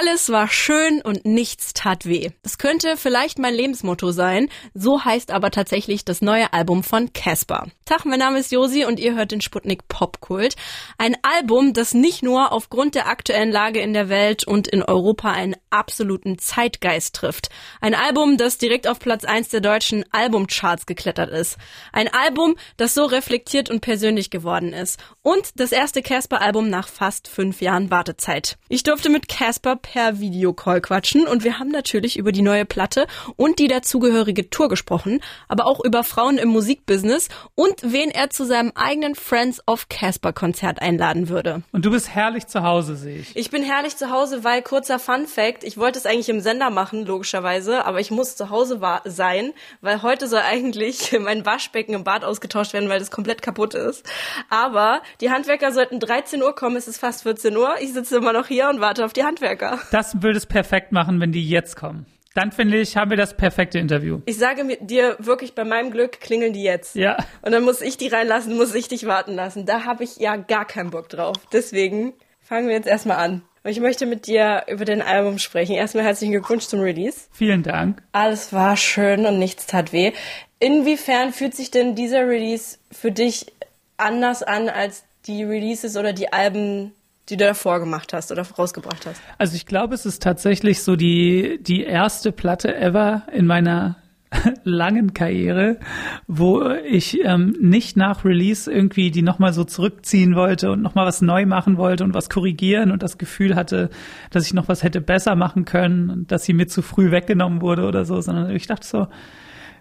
Alles war schön und nichts tat weh. Das könnte vielleicht mein Lebensmotto sein. So heißt aber tatsächlich das neue Album von Casper. Tag, mein Name ist Josi und ihr hört den Sputnik Popkult. Ein Album, das nicht nur aufgrund der aktuellen Lage in der Welt und in Europa einen absoluten Zeitgeist trifft. Ein Album, das direkt auf Platz 1 der deutschen Albumcharts geklettert ist. Ein Album, das so reflektiert und persönlich geworden ist. Und das erste Casper-Album nach fast fünf Jahren Wartezeit. Ich durfte mit Casper per Videocall quatschen und wir haben natürlich über die neue Platte und die dazugehörige Tour gesprochen, aber auch über Frauen im Musikbusiness und wen er zu seinem eigenen Friends of Casper Konzert einladen würde. Und du bist herrlich zu Hause, sehe ich. Ich bin herrlich zu Hause, weil kurzer Fun Fact, ich wollte es eigentlich im Sender machen, logischerweise, aber ich muss zu Hause sein, weil heute soll eigentlich mein Waschbecken im Bad ausgetauscht werden, weil das komplett kaputt ist. Aber die Handwerker sollten 13 Uhr kommen, es ist fast 14 Uhr. Ich sitze immer noch hier und warte auf die Handwerker. Das würde es perfekt machen, wenn die jetzt kommen. Dann finde ich, haben wir das perfekte Interview. Ich sage mir, dir wirklich, bei meinem Glück klingeln die jetzt. Ja. Und dann muss ich die reinlassen, muss ich dich warten lassen. Da habe ich ja gar keinen Bock drauf. Deswegen fangen wir jetzt erstmal an. Und ich möchte mit dir über dein Album sprechen. Erstmal herzlichen Glückwunsch zum Release. Vielen Dank. Alles war schön und nichts tat weh. Inwiefern fühlt sich denn dieser Release für dich anders an als die Releases oder die Alben die du davor gemacht hast oder rausgebracht hast? Also ich glaube, es ist tatsächlich so die, die erste Platte ever in meiner langen Karriere, wo ich ähm, nicht nach Release irgendwie die nochmal so zurückziehen wollte und nochmal was neu machen wollte und was korrigieren und das Gefühl hatte, dass ich noch was hätte besser machen können und dass sie mir zu früh weggenommen wurde oder so, sondern ich dachte so,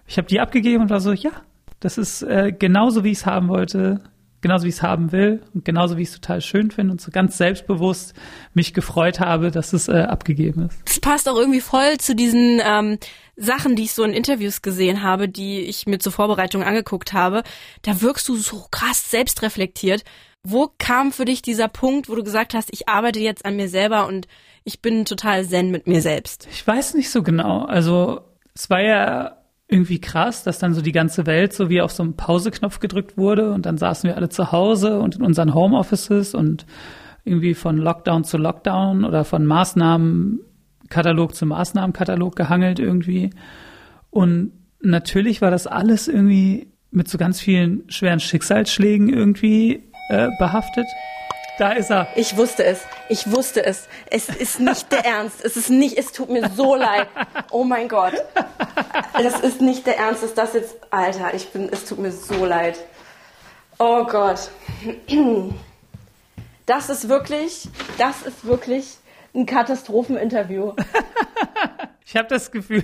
ich habe die abgegeben und war so, ja, das ist äh, genauso, wie ich es haben wollte genauso wie ich es haben will und genauso wie ich es total schön finde und so ganz selbstbewusst mich gefreut habe, dass es äh, abgegeben ist. Das passt auch irgendwie voll zu diesen ähm, Sachen, die ich so in Interviews gesehen habe, die ich mir zur Vorbereitung angeguckt habe. Da wirkst du so krass selbstreflektiert. Wo kam für dich dieser Punkt, wo du gesagt hast, ich arbeite jetzt an mir selber und ich bin total zen mit mir selbst? Ich weiß nicht so genau. Also es war ja irgendwie krass, dass dann so die ganze Welt so wie auf so einen Pauseknopf gedrückt wurde und dann saßen wir alle zu Hause und in unseren Homeoffices und irgendwie von Lockdown zu Lockdown oder von Maßnahmenkatalog zu Maßnahmenkatalog gehangelt irgendwie. Und natürlich war das alles irgendwie mit so ganz vielen schweren Schicksalsschlägen irgendwie äh, behaftet. Da ist er. Ich wusste es. Ich wusste es. Es ist nicht der Ernst. Es ist nicht, es tut mir so leid. Oh mein Gott. Das ist nicht der Ernst. Ist das jetzt, Alter, ich bin, es tut mir so leid. Oh Gott. Das ist wirklich, das ist wirklich ein Katastropheninterview. ich habe das Gefühl,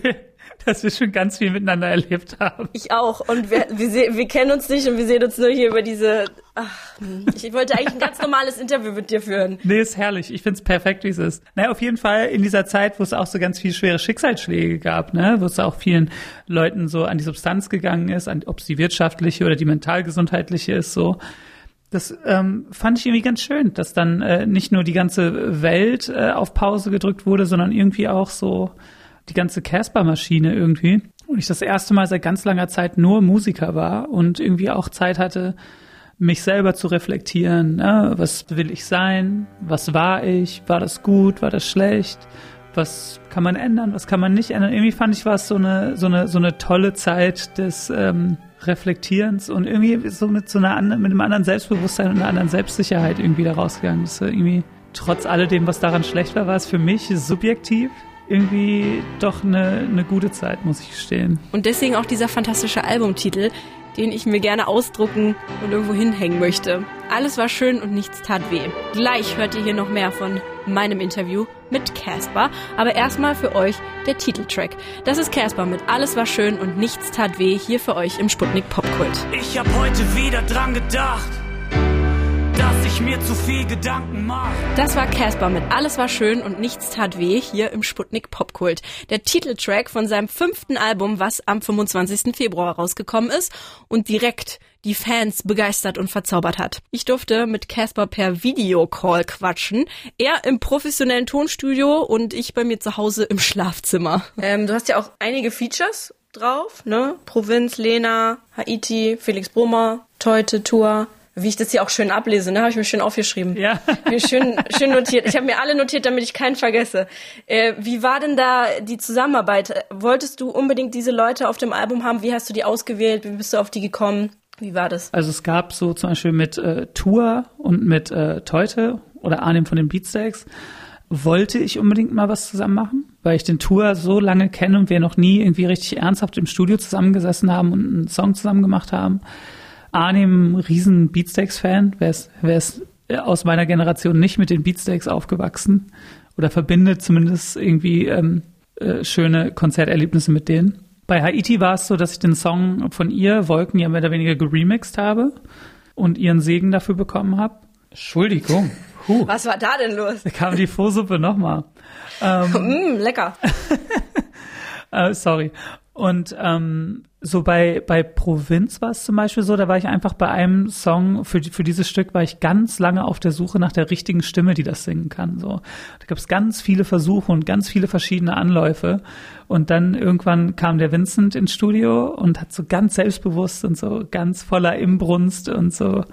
dass wir schon ganz viel miteinander erlebt haben. Ich auch. Und wir, wir, wir kennen uns nicht und wir sehen uns nur hier über diese. Ach, ich wollte eigentlich ein ganz normales Interview mit dir führen. Nee, ist herrlich. Ich find's perfekt, wie es ist. Naja, auf jeden Fall in dieser Zeit, wo es auch so ganz viele schwere Schicksalsschläge gab, ne, wo es auch vielen Leuten so an die Substanz gegangen ist, ob es die wirtschaftliche oder die mentalgesundheitliche ist, so. Das ähm, fand ich irgendwie ganz schön, dass dann äh, nicht nur die ganze Welt äh, auf Pause gedrückt wurde, sondern irgendwie auch so die ganze Casper-Maschine irgendwie. Und ich das erste Mal seit ganz langer Zeit nur Musiker war und irgendwie auch Zeit hatte, mich selber zu reflektieren. Ne? Was will ich sein? Was war ich? War das gut? War das schlecht? Was kann man ändern? Was kann man nicht ändern? Irgendwie fand ich, war es so eine, so eine, so eine tolle Zeit des ähm, Reflektierens und irgendwie so mit so einer mit einem anderen Selbstbewusstsein und einer anderen Selbstsicherheit irgendwie da rausgegangen. Das irgendwie trotz alledem, was daran schlecht war, war es für mich subjektiv irgendwie doch eine, eine gute Zeit, muss ich gestehen. Und deswegen auch dieser fantastische Albumtitel, den ich mir gerne ausdrucken und irgendwo hinhängen möchte. Alles war schön und nichts tat weh. Gleich hört ihr hier noch mehr von meinem Interview mit Casper, aber erstmal für euch der Titeltrack. Das ist Casper mit Alles war schön und nichts tat weh hier für euch im Sputnik Popkult. Ich hab heute wieder dran gedacht mir zu viel Gedanken mache. Das war Casper mit Alles war schön und nichts tat weh hier im Sputnik Popkult. Der Titeltrack von seinem fünften Album, was am 25. Februar rausgekommen ist und direkt die Fans begeistert und verzaubert hat. Ich durfte mit Casper per Videocall quatschen. Er im professionellen Tonstudio und ich bei mir zu Hause im Schlafzimmer. Ähm, du hast ja auch einige Features drauf, ne? Provinz, Lena, Haiti, Felix Brummer, Teute, Tour. Wie ich das hier auch schön ablese, ne, habe ich mir schön aufgeschrieben. Ja. Mir schön, schön notiert. Ich habe mir alle notiert, damit ich keinen vergesse. Äh, wie war denn da die Zusammenarbeit? Wolltest du unbedingt diese Leute auf dem Album haben? Wie hast du die ausgewählt? Wie bist du auf die gekommen? Wie war das? Also es gab so zum Beispiel mit äh, Tour und mit äh, Teute oder Arnim von den Beatsteaks wollte ich unbedingt mal was zusammen machen, weil ich den Tour so lange kenne und wir noch nie irgendwie richtig ernsthaft im Studio zusammengesessen haben und einen Song zusammen gemacht haben. Arnim, riesen Beatsteaks-Fan, wer ist, wer ist aus meiner Generation nicht mit den Beatsteaks aufgewachsen oder verbindet zumindest irgendwie ähm, äh, schöne Konzerterlebnisse mit denen. Bei Haiti war es so, dass ich den Song von ihr, Wolken, ja mehr oder weniger geremixed habe und ihren Segen dafür bekommen habe. Entschuldigung. Huh. Was war da denn los? Da kam die Vorsuppe nochmal. Ähm, mm, lecker. äh, sorry. Und ähm, so bei, bei Provinz war es zum Beispiel so, da war ich einfach bei einem Song, für, für dieses Stück war ich ganz lange auf der Suche nach der richtigen Stimme, die das singen kann. So. Da gab es ganz viele Versuche und ganz viele verschiedene Anläufe. Und dann irgendwann kam der Vincent ins Studio und hat so ganz selbstbewusst und so ganz voller Imbrunst und so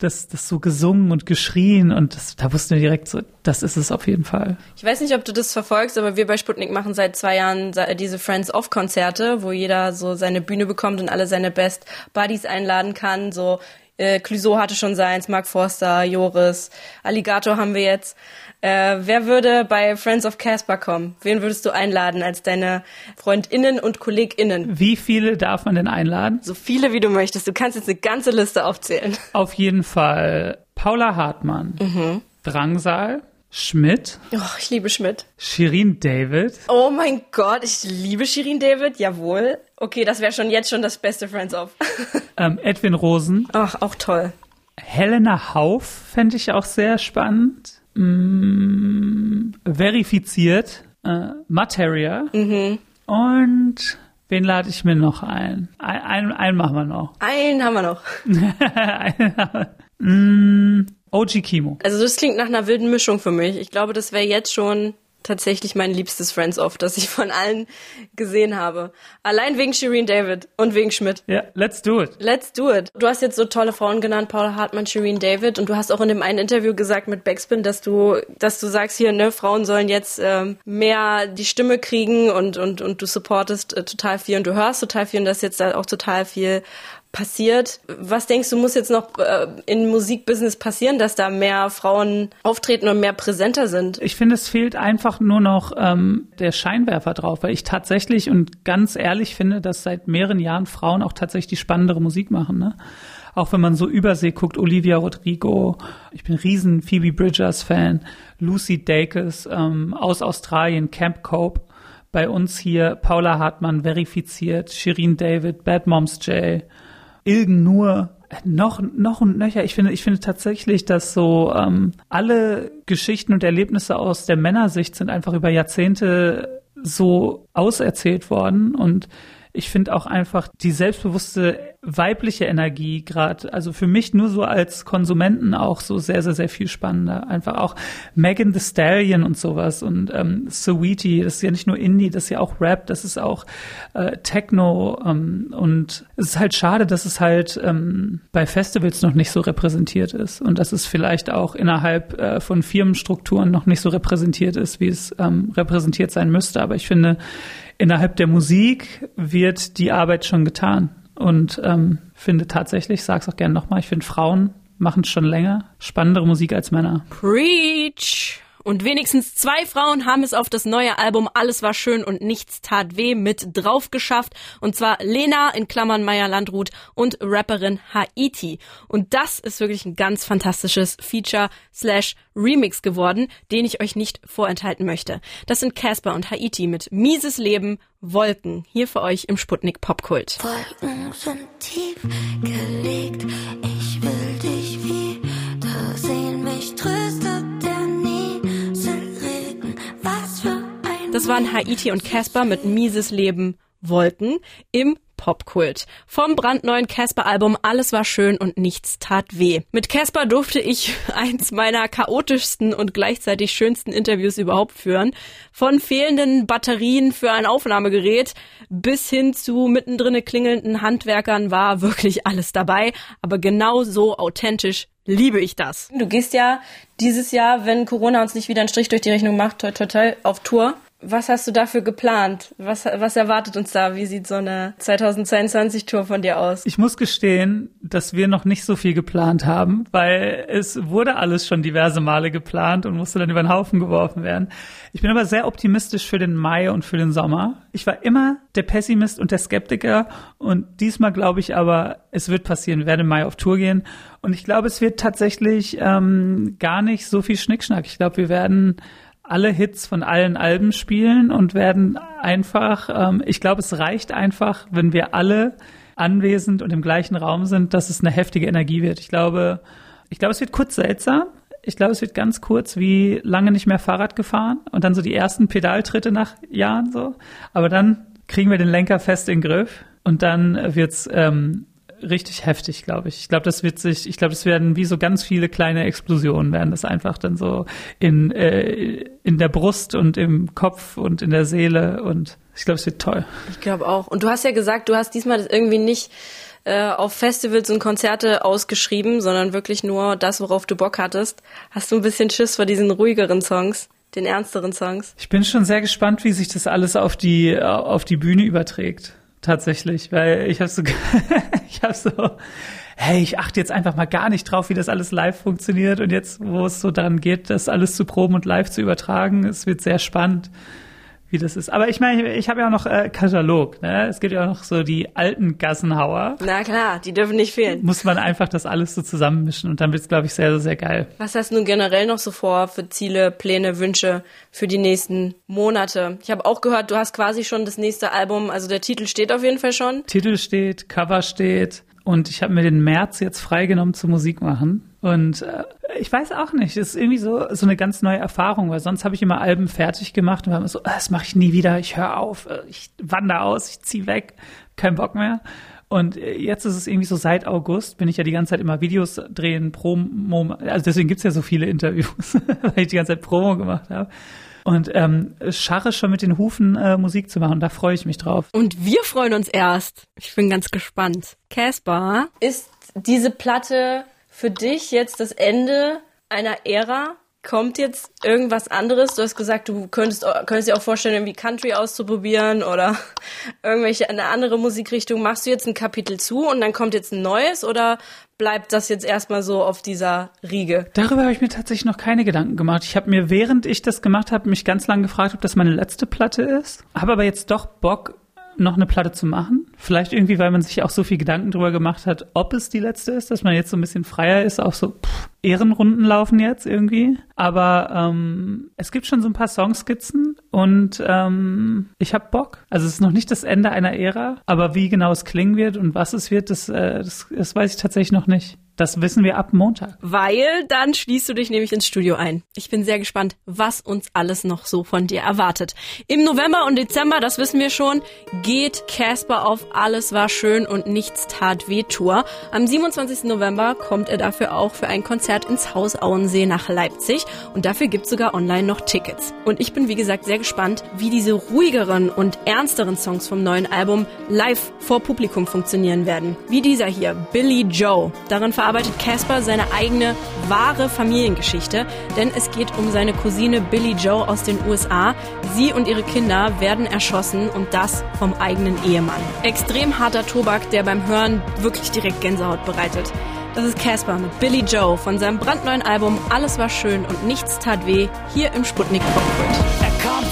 das, das so gesungen und geschrien und das, da wussten wir direkt so, das ist es auf jeden Fall. Ich weiß nicht, ob du das verfolgst, aber wir bei Sputnik machen seit zwei Jahren diese Friends of Konzerte, wo jeder so seine Bühne bekommt und alle seine Best Buddies einladen kann. So äh, Clouseau hatte schon seins, Mark Forster, Joris, Alligator haben wir jetzt. Äh, wer würde bei Friends of Casper kommen? Wen würdest du einladen als deine FreundInnen und KollegInnen? Wie viele darf man denn einladen? So viele wie du möchtest. Du kannst jetzt eine ganze Liste aufzählen. Auf jeden Fall Paula Hartmann, mhm. Drangsal, Schmidt. Oh, ich liebe Schmidt. Shirin David. Oh mein Gott, ich liebe Shirin David, jawohl. Okay, das wäre schon jetzt schon das beste Friends of. ähm, Edwin Rosen. Ach, auch toll. Helena Hauf fände ich auch sehr spannend mm, verifiziert äh, Materia. Mhm. Und wen lade ich mir noch ein? Ein, ein, einen machen wir noch. Einen haben wir noch. einen haben wir. Mm, OG Kimo. Also das klingt nach einer wilden Mischung für mich. Ich glaube, das wäre jetzt schon tatsächlich mein liebstes Friends-Off, das ich von allen gesehen habe. Allein wegen Shireen David und wegen Schmidt. Ja, yeah, let's do it. Let's do it. Du hast jetzt so tolle Frauen genannt, Paula Hartmann, Shireen David und du hast auch in dem einen Interview gesagt mit Backspin, dass du, dass du sagst hier, ne, Frauen sollen jetzt ähm, mehr die Stimme kriegen und, und, und du supportest äh, total viel und du hörst total viel und das jetzt auch total viel passiert. Was denkst du, muss jetzt noch äh, in Musikbusiness passieren, dass da mehr Frauen auftreten und mehr präsenter sind? Ich finde, es fehlt einfach nur noch ähm, der Scheinwerfer drauf, weil ich tatsächlich und ganz ehrlich finde, dass seit mehreren Jahren Frauen auch tatsächlich spannendere Musik machen. Ne? Auch wenn man so Übersee guckt, Olivia Rodrigo, ich bin riesen Phoebe Bridgers Fan, Lucy Dacus ähm, aus Australien, Camp Cope. Bei uns hier Paula Hartmann verifiziert, Shirin David, Bad Moms J, Ilgen nur noch noch und nöcher. Ich finde, ich finde tatsächlich, dass so ähm, alle Geschichten und Erlebnisse aus der Männersicht sind einfach über Jahrzehnte so auserzählt worden und ich finde auch einfach die selbstbewusste weibliche Energie gerade, also für mich nur so als Konsumenten auch so sehr, sehr, sehr viel spannender. Einfach auch Megan the Stallion und sowas und ähm, Sweetie, das ist ja nicht nur Indie, das ist ja auch Rap, das ist auch äh, Techno ähm, und es ist halt schade, dass es halt ähm, bei Festivals noch nicht so repräsentiert ist und dass es vielleicht auch innerhalb äh, von Firmenstrukturen noch nicht so repräsentiert ist, wie es ähm, repräsentiert sein müsste. Aber ich finde, innerhalb der Musik wird die Arbeit schon getan. Und ähm, finde tatsächlich, sag's auch gerne nochmal, ich finde Frauen machen schon länger spannendere Musik als Männer. Preach! Und wenigstens zwei Frauen haben es auf das neue Album Alles war schön und nichts tat weh mit drauf geschafft. Und zwar Lena in Klammern Meier Landrut und Rapperin Haiti. Und das ist wirklich ein ganz fantastisches Feature slash Remix geworden, den ich euch nicht vorenthalten möchte. Das sind Casper und Haiti mit Mieses Leben, Wolken. Hier für euch im Sputnik Popkult. Wolken sind tief gelegt. Das waren Haiti und Casper mit Mieses Leben Wolken im Popkult. Vom brandneuen Casper-Album Alles war schön und nichts tat weh. Mit Casper durfte ich eins meiner chaotischsten und gleichzeitig schönsten Interviews überhaupt führen. Von fehlenden Batterien für ein Aufnahmegerät bis hin zu mittendrin klingelnden Handwerkern war wirklich alles dabei, aber genau so authentisch liebe ich das. Du gehst ja dieses Jahr, wenn Corona uns nicht wieder einen Strich durch die Rechnung macht, toi toi toi, auf Tour. Was hast du dafür geplant? Was, was erwartet uns da? Wie sieht so eine 2022-Tour von dir aus? Ich muss gestehen, dass wir noch nicht so viel geplant haben, weil es wurde alles schon diverse Male geplant und musste dann über den Haufen geworfen werden. Ich bin aber sehr optimistisch für den Mai und für den Sommer. Ich war immer der Pessimist und der Skeptiker und diesmal glaube ich aber, es wird passieren. Wir werden im Mai auf Tour gehen und ich glaube, es wird tatsächlich ähm, gar nicht so viel Schnickschnack. Ich glaube, wir werden alle Hits von allen Alben spielen und werden einfach, ähm, ich glaube, es reicht einfach, wenn wir alle anwesend und im gleichen Raum sind, dass es eine heftige Energie wird. Ich glaube, ich glaube, es wird kurz seltsam. Ich glaube, es wird ganz kurz wie lange nicht mehr Fahrrad gefahren und dann so die ersten Pedaltritte nach Jahren so. Aber dann kriegen wir den Lenker fest in den Griff und dann wird's ähm, richtig heftig, glaube ich. Ich glaube, das wird sich, ich glaube, es werden wie so ganz viele kleine Explosionen werden das einfach dann so in, äh, in der Brust und im Kopf und in der Seele und ich glaube, es wird toll. Ich glaube auch. Und du hast ja gesagt, du hast diesmal das irgendwie nicht äh, auf Festivals und Konzerte ausgeschrieben, sondern wirklich nur das, worauf du Bock hattest. Hast du ein bisschen Schiss vor diesen ruhigeren Songs? den ernsteren Songs. Ich bin schon sehr gespannt, wie sich das alles auf die auf die Bühne überträgt tatsächlich, weil ich habe so, ich habe so, hey, ich achte jetzt einfach mal gar nicht drauf, wie das alles live funktioniert und jetzt, wo es so daran geht, das alles zu proben und live zu übertragen, es wird sehr spannend wie das ist. Aber ich meine, ich habe ja auch noch äh, Katalog. Ne? Es gibt ja auch noch so die alten Gassenhauer. Na klar, die dürfen nicht fehlen. Muss man einfach das alles so zusammenmischen und dann wird's, glaube ich, sehr, sehr geil. Was hast du generell noch so vor für Ziele, Pläne, Wünsche für die nächsten Monate? Ich habe auch gehört, du hast quasi schon das nächste Album, also der Titel steht auf jeden Fall schon. Titel steht, Cover steht und ich habe mir den März jetzt freigenommen zu Musik machen. Und äh, ich weiß auch nicht, es ist irgendwie so so eine ganz neue Erfahrung, weil sonst habe ich immer Alben fertig gemacht und war immer so, ah, das mache ich nie wieder, ich höre auf, ich wandere aus, ich zieh weg, kein Bock mehr. Und äh, jetzt ist es irgendwie so seit August, bin ich ja die ganze Zeit immer Videos drehen, Promo, also deswegen gibt's ja so viele Interviews, weil ich die ganze Zeit Promo gemacht habe. Und ähm, scharre schon mit den Hufen äh, Musik zu machen. Da freue ich mich drauf. Und wir freuen uns erst. Ich bin ganz gespannt. Casper, ist diese Platte für dich jetzt das Ende einer Ära? Kommt jetzt irgendwas anderes? Du hast gesagt, du könntest, könntest dir auch vorstellen, irgendwie Country auszuprobieren oder irgendwelche eine andere Musikrichtung. Machst du jetzt ein Kapitel zu und dann kommt jetzt ein neues oder bleibt das jetzt erstmal so auf dieser Riege? Darüber habe ich mir tatsächlich noch keine Gedanken gemacht. Ich habe mir, während ich das gemacht habe, mich ganz lange gefragt, ob das meine letzte Platte ist. Habe aber jetzt doch Bock, noch eine Platte zu machen. Vielleicht irgendwie, weil man sich auch so viel Gedanken drüber gemacht hat, ob es die letzte ist, dass man jetzt so ein bisschen freier ist, auch so pff, Ehrenrunden laufen jetzt irgendwie. Aber ähm, es gibt schon so ein paar Songskizzen und ähm, ich habe Bock. Also es ist noch nicht das Ende einer Ära, aber wie genau es klingen wird und was es wird, das, äh, das, das weiß ich tatsächlich noch nicht. Das wissen wir ab Montag. Weil dann schließt du dich nämlich ins Studio ein. Ich bin sehr gespannt, was uns alles noch so von dir erwartet. Im November und Dezember, das wissen wir schon, geht Casper auf Alles war schön und nichts tat weh Tour. Am 27. November kommt er dafür auch für ein Konzert ins Haus Auensee nach Leipzig und dafür gibt's sogar online noch Tickets. Und ich bin wie gesagt sehr gespannt, wie diese ruhigeren und ernsteren Songs vom neuen Album live vor Publikum funktionieren werden. Wie dieser hier, Billy Joe. Darin verarbeitet Casper seine eigene wahre Familiengeschichte, denn es geht um seine Cousine Billy Joe aus den USA. Sie und ihre Kinder werden erschossen und das vom eigenen Ehemann. Extrem harter Tobak, der beim Hören wirklich direkt Gänsehaut bereitet. Das ist Casper mit Billy Joe von seinem brandneuen Album Alles war schön und nichts tat weh hier im Sputnik Popkult.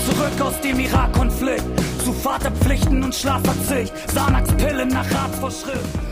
Zurück aus dem Irak-Konflikt zu Vaterpflichten und Schlafverzicht, Xanax-Pillen nach Ratvorschrift.